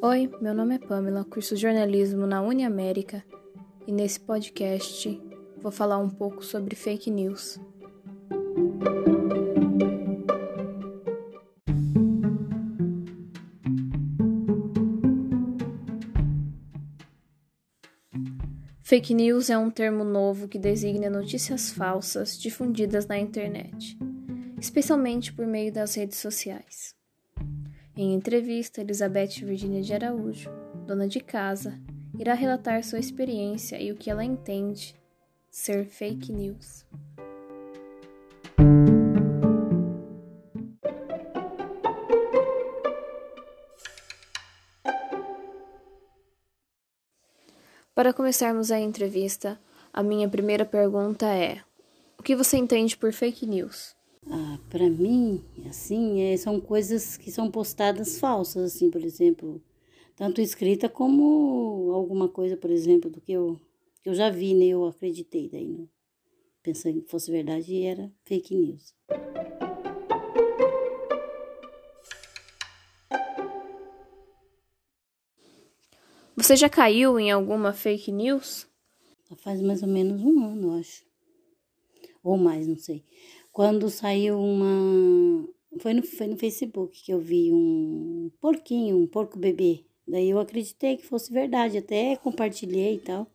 Oi, meu nome é Pamela, curso jornalismo na Uniamérica e nesse podcast vou falar um pouco sobre fake news. Fake news é um termo novo que designa notícias falsas difundidas na internet, especialmente por meio das redes sociais. Em entrevista, Elizabeth Virginia de Araújo, dona de casa, irá relatar sua experiência e o que ela entende ser fake news. Para começarmos a entrevista, a minha primeira pergunta é: o que você entende por fake news? Ah, para mim, assim, é, são coisas que são postadas falsas, assim, por exemplo, tanto escrita como alguma coisa, por exemplo, do que eu, que eu já vi, né? Eu acreditei, daí não, pensando que fosse verdade e era fake news. Você já caiu em alguma fake news? Faz mais ou menos um ano, eu acho. Ou mais, não sei. Quando saiu uma. Foi no, foi no Facebook que eu vi um porquinho, um porco bebê. Daí eu acreditei que fosse verdade, até compartilhei e tal.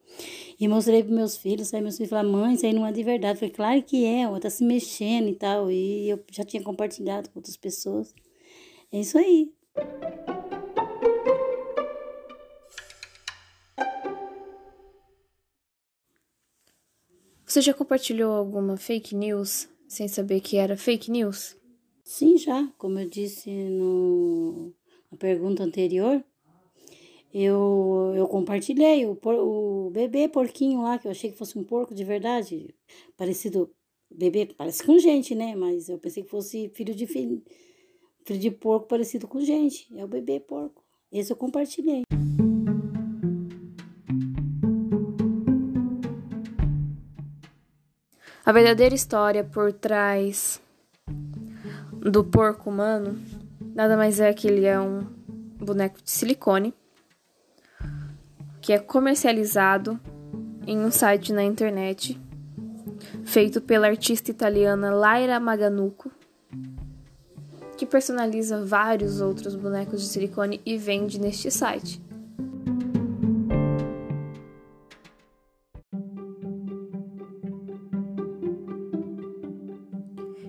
E mostrei para meus filhos, aí meus filhos falaram, mãe, isso aí não é de verdade. Eu falei, claro que é, ela tá se mexendo e tal. E eu já tinha compartilhado com outras pessoas. É isso aí. Você já compartilhou alguma fake news sem saber que era fake news? Sim, já. Como eu disse no, na pergunta anterior, eu, eu compartilhei o, por, o bebê porquinho lá, que eu achei que fosse um porco de verdade. Parecido. Bebê parece com gente, né? Mas eu pensei que fosse filho de filho, filho de porco parecido com gente. É o bebê porco. Esse eu compartilhei. A verdadeira história por trás do porco humano nada mais é que ele é um boneco de silicone que é comercializado em um site na internet feito pela artista italiana Laira Maganuco, que personaliza vários outros bonecos de silicone e vende neste site.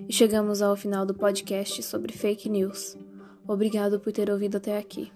E chegamos ao final do podcast sobre fake news. Obrigado por ter ouvido até aqui.